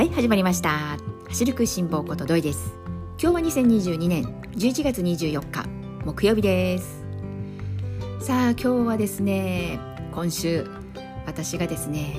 はい始まりました。走るく辛抱ことどいです。今日は2022年11月24日木曜日です。さあ今日はですね今週私がですね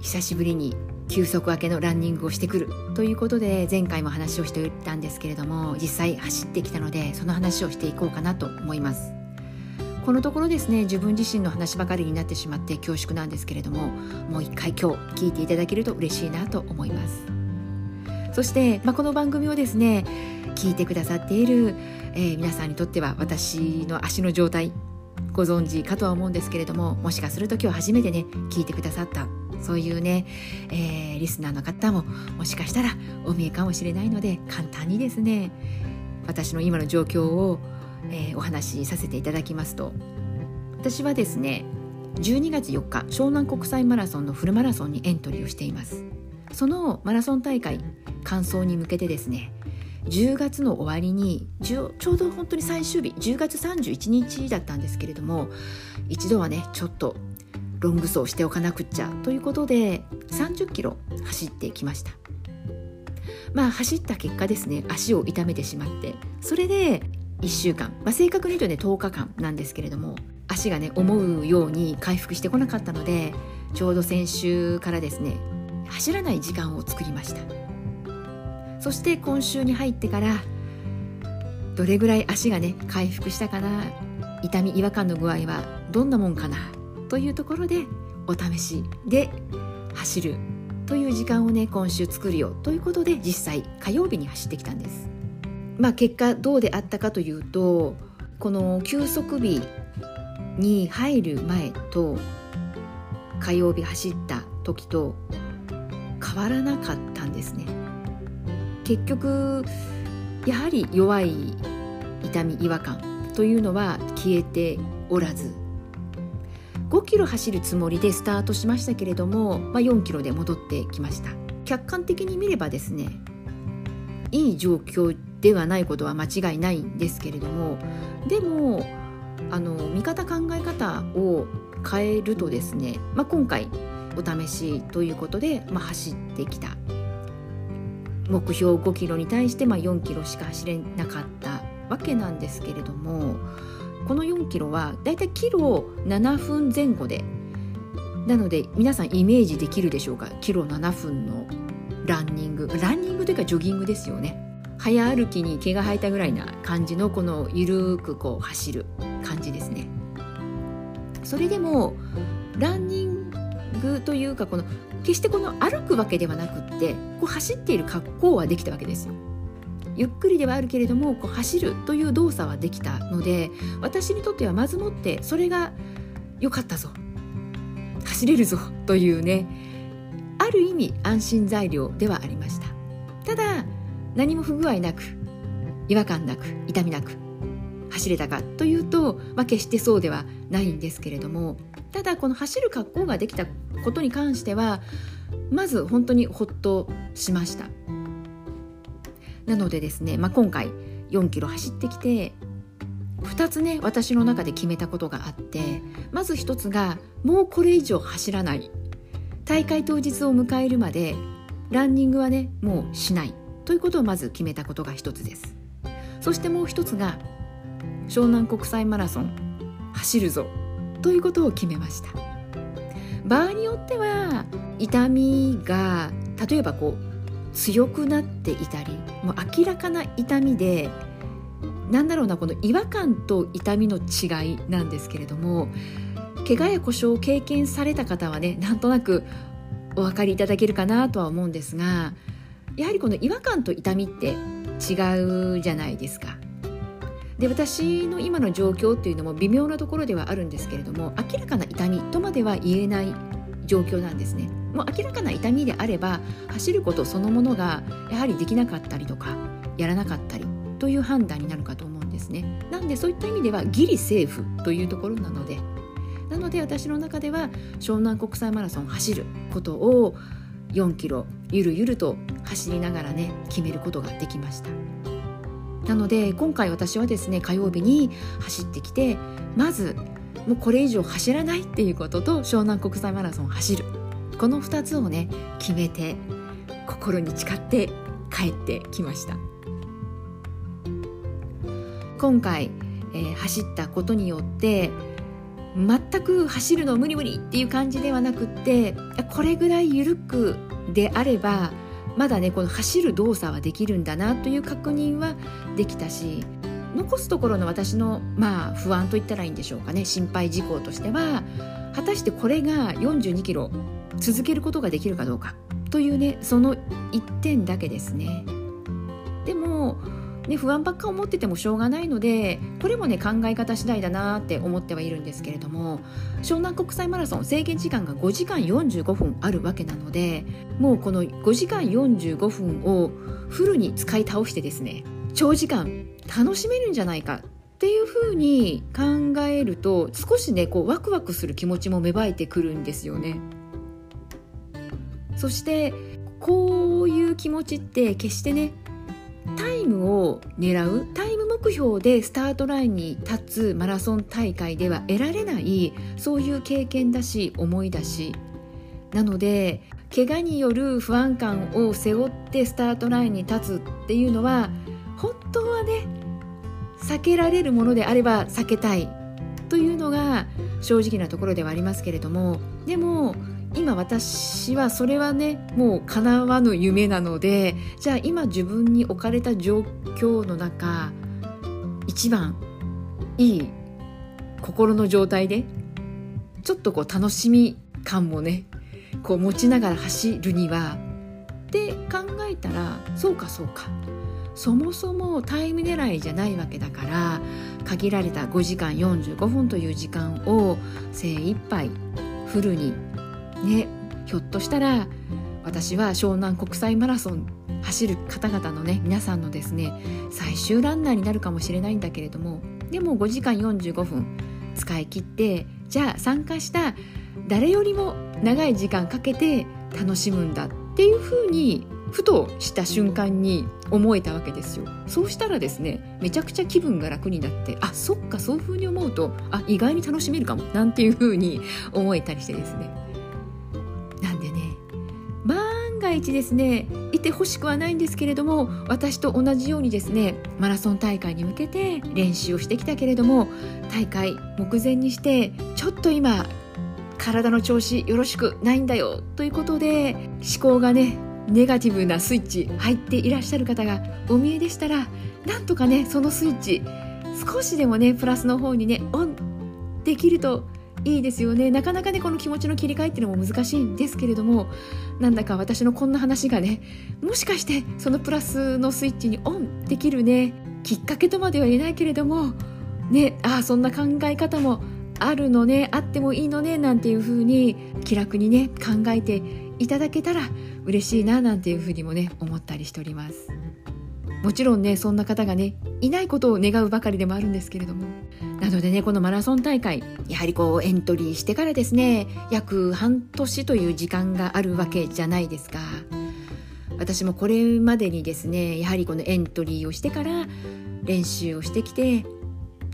久しぶりに休息明けのランニングをしてくるということで前回も話をしていたんですけれども実際走ってきたのでその話をしていこうかなと思います。このところですね自分自身の話ばかりになってしまって恐縮なんですけれどももう一回今日聞いていただけると嬉しいなと思います。そして、まあ、この番組をですね聞いてくださっている、えー、皆さんにとっては私の足の状態ご存知かとは思うんですけれどももしかすると今日初めてね聞いてくださったそういうね、えー、リスナーの方ももしかしたらお見えかもしれないので簡単にですね私の今の状況をえー、お話しさせていただきますと私はですね12月4日湘南国際マラソンのフルマラソンにエントリーをしています。そのマラソン大会完走に向けてですね10月の終わりにちょうど本当に最終日10月31日だったんですけれども一度はねちょっとロング走しておかなくっちゃということで30キロ走ってきました。まあ走った結果ですね足を痛めてしまってそれで1週間、まあ、正確に言うとね10日間なんですけれども足がね思うように回復してこなかったのでちょうど先週からですね走らない時間を作りました。そして今週に入ってからどれぐらい足がね回復したかな痛み違和感の具合はどんなもんかなというところでお試しで走るという時間をね今週作るよということで実際火曜日に走ってきたんです。まあ、結果どうであったかというとこの休息日に入る前と火曜日走った時と変わらなかったんですね。結局やはり弱い痛み違和感というのは消えておらず5キロ走るつもりでスタートしましたけれども、まあ、4キロで戻ってきました。客観的に見ればですねいい状況ではないことは間違いないんですけれどもでもあの見方考え方を変えるとですね、まあ、今回お試しということで、まあ、走ってきた。目標5キロに対して、まあ、4キロしか走れなかったわけなんですけれどもこの4キロはだいたいキロ7分前後でなので皆さんイメージできるでしょうか？キロ7分のランニング。ランニングというかジョギングですよね。早歩きに毛が生えたぐらいな感じのこのゆるくこう走る感じですね。それでもランニングというかこの決してこの歩くわけではなくってこう走っている格好はできたわけですよ。ゆっくりではあるけれどもこう走るという動作はできたので私にとってはまずもってそれが良かったぞ。走れるぞというねある意味安心材料ではありました。何も不具合なく違和感なく痛みなく走れたかというと、まあ、決してそうではないんですけれどもただこの走る格好ができたことに関してはまず本当にほっとしました。なのでですね、まあ、今回4キロ走ってきて2つね私の中で決めたことがあってまず1つがもうこれ以上走らない。大会当日を迎えるまでランニングはねもうしない。ということをまず決めたことが一つです。そしてもう一つが湘南国際マラソン走るぞということを決めました。場合によっては痛みが例えばこう強くなっていたりもう明らかな痛みでなんだろうなこの違和感と痛みの違いなんですけれども怪我や故障を経験された方はねなんとなくお分かりいただけるかなとは思うんですがやはりこの違和感と痛みって違うじゃないですか。で私の今の状況っていうのも微妙なところではあるんですけれども明らかな痛みとまでは言えない状況なんですね。もう明らかな痛みであれば走ることそのものがやはりできなかったりとかやらなかったりという判断になるかと思うんですね。なんでそういった意味ではギリセーフというところなのでなので私の中では湘南国際マラソン走ることを4キロゆるゆると走りながらね決めることができました。なので今回私はですね火曜日に走ってきてまずもうこれ以上走らないっていうことと湘南国際マラソン走る。この2つをね決めて心に誓って帰ってきました。今回、えー、走ったことによって全く走るの無理無理っていう感じではなくってこれぐらい緩くであればまだねこの走る動作はできるんだなという確認はできたし残すところの私のまあ不安と言ったらいいんでしょうかね。心配事項としては果たしてこれが42キロ続けることができるかどうかというねその1点だけですね。でもね、不安ばっか思っててもしょうがないのでこれもね考え方次第だなって思ってはいるんですけれども湘南国際マラソン制限時間が5時間45分あるわけなのでもうこの5時間45分をフルに使い倒してですね長時間楽しめるんじゃないかっていうふうに考えると少しねこうワクワクする気持ちも芽生えてくるんですよね。そしてこういう気持ちって決してねタイムを狙うタイム目標でスタートラインに立つマラソン大会では得られないそういう経験だし思いだし。なので怪我による不安感を背負ってスタートラインに立つっていうのは本当はね避けられるものであれば避けたいというのが正直なところではありますけれどもでも今私はそれはねもう叶わぬ夢なのでじゃあ今自分に置かれた状況の中一番いい心の状態でちょっとこう楽しみ感もねこう持ちながら走るにはって考えたらそうかそうか。そもそもタイム狙いじゃないわけだから限られた5時間45分という時間を精一杯フルにねひょっとしたら私は湘南国際マラソン走る方々のね皆さんのですね最終ランナーになるかもしれないんだけれどもでも5時間45分使い切ってじゃあ参加した誰よりも長い時間かけて楽しむんだっていうふうにふとした瞬間に思えたわけですよ。そうしたらですねめちゃくちゃ気分が楽になってあそっかそういうふうに思うとあ意外に楽しめるかもなんていうふうに思えたりしてですね。が一ですねいてほしくはないんですけれども私と同じようにですねマラソン大会に向けて練習をしてきたけれども大会目前にしてちょっと今体の調子よろしくないんだよということで思考がねネガティブなスイッチ入っていらっしゃる方がお見えでしたらなんとかねそのスイッチ少しでもねプラスの方にねオンできるといいですよね。なかなかねこの気持ちの切り替えっていうのも難しいんですけれどもなんだか私のこんな話がねもしかしてそのプラスのスイッチにオンできるねきっかけとまでは言えないけれどもねああそんな考え方もあるのねあってもいいのねなんていう風に気楽にね考えていただけたら嬉しいななんていう風にもね思ったりしております。もちろんねそんな方がねいないことを願うばかりでもあるんですけれども。なのでねこのマラソン大会やはりこうエントリーしてからですね約半年という時間があるわけじゃないですか私もこれまでにですねやはりこのエントリーをしてから練習をしてきて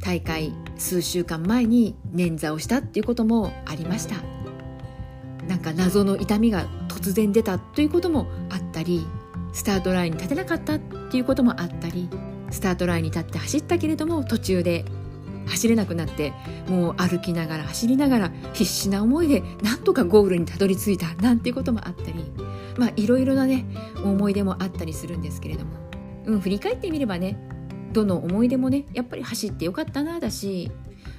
大会数週間前に捻挫をしたっていうこともありました。なんか謎の痛みが突然出たということもあったりスタートラインに立てなかったっていうこともあったりスタートラインに立って走ったけれども途中で走れなくなってもう歩きながら走りながら必死な思いでなんとかゴールにたどり着いたなんていうこともあったりまあいろいろなね思い出もあったりするんですけれども、うん、振り返ってみればねどの思い出もねやっぱり走ってよかったなだし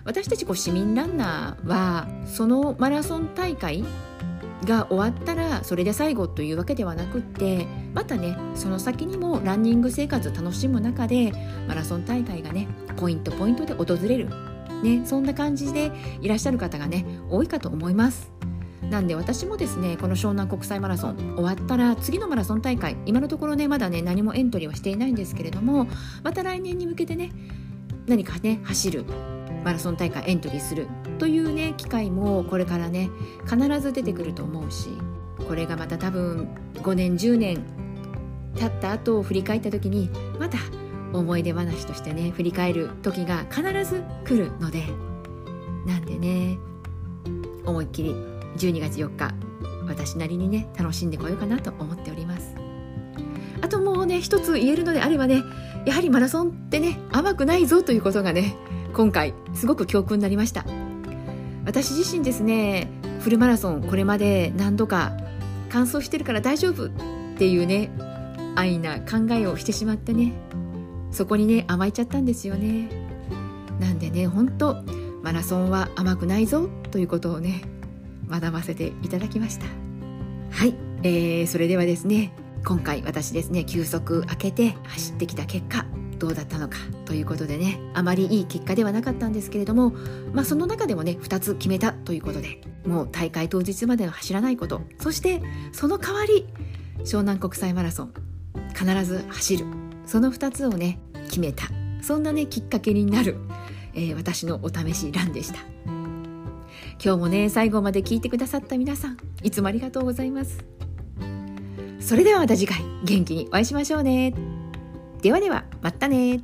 私たちこう市民ランナーはそのマラソン大会が終わったらそれで最後というわけではなくってまたねその先にもランニング生活を楽しむ中でマラソン大会がねポイントポイントで訪れる、ね、そんな感じでいらっしゃる方がね多いかと思います。なんで私もですねこの湘南国際マラソン終わったら次のマラソン大会今のところねまだね何もエントリーはしていないんですけれどもまた来年に向けてね何かね走るマラソン大会エントリーするというね機会もこれからね必ず出てくると思うしこれがまた多分5年10年経った後を振り返った時にまた思い出話としてね振り返る時が必ず来るのでなんでね思いっきり12月4日私なりにね楽しんでこようかなと思っております。あともうね一つ言えるのであればねやはりマラソンってね甘くないぞということがね今回すごく教訓になりました。私自身ですねフルマラソンこれまで何度か完走してるから大丈夫っていうね安易な考えをしてしまってねそこにね甘えちゃったんですよね。なんでね本当マラソンは甘くないぞということをね学ばせていただきました。はい、えー、それではですね今回私ですね休息明けて走ってきた結果どうだったのかということでねあまりいい結果ではなかったんですけれども、まあ、その中でもね2つ決めたということでもう大会当日までは走らないことそしてその代わり湘南国際マラソン必ず走る。その2つをね決めた。そんなねきっかけになる、えー、私のお試しランでした。今日もね最後まで聞いてくださった皆さんいつもありがとうございます。それではまた次回元気にお会いしましょうね。ではではまたね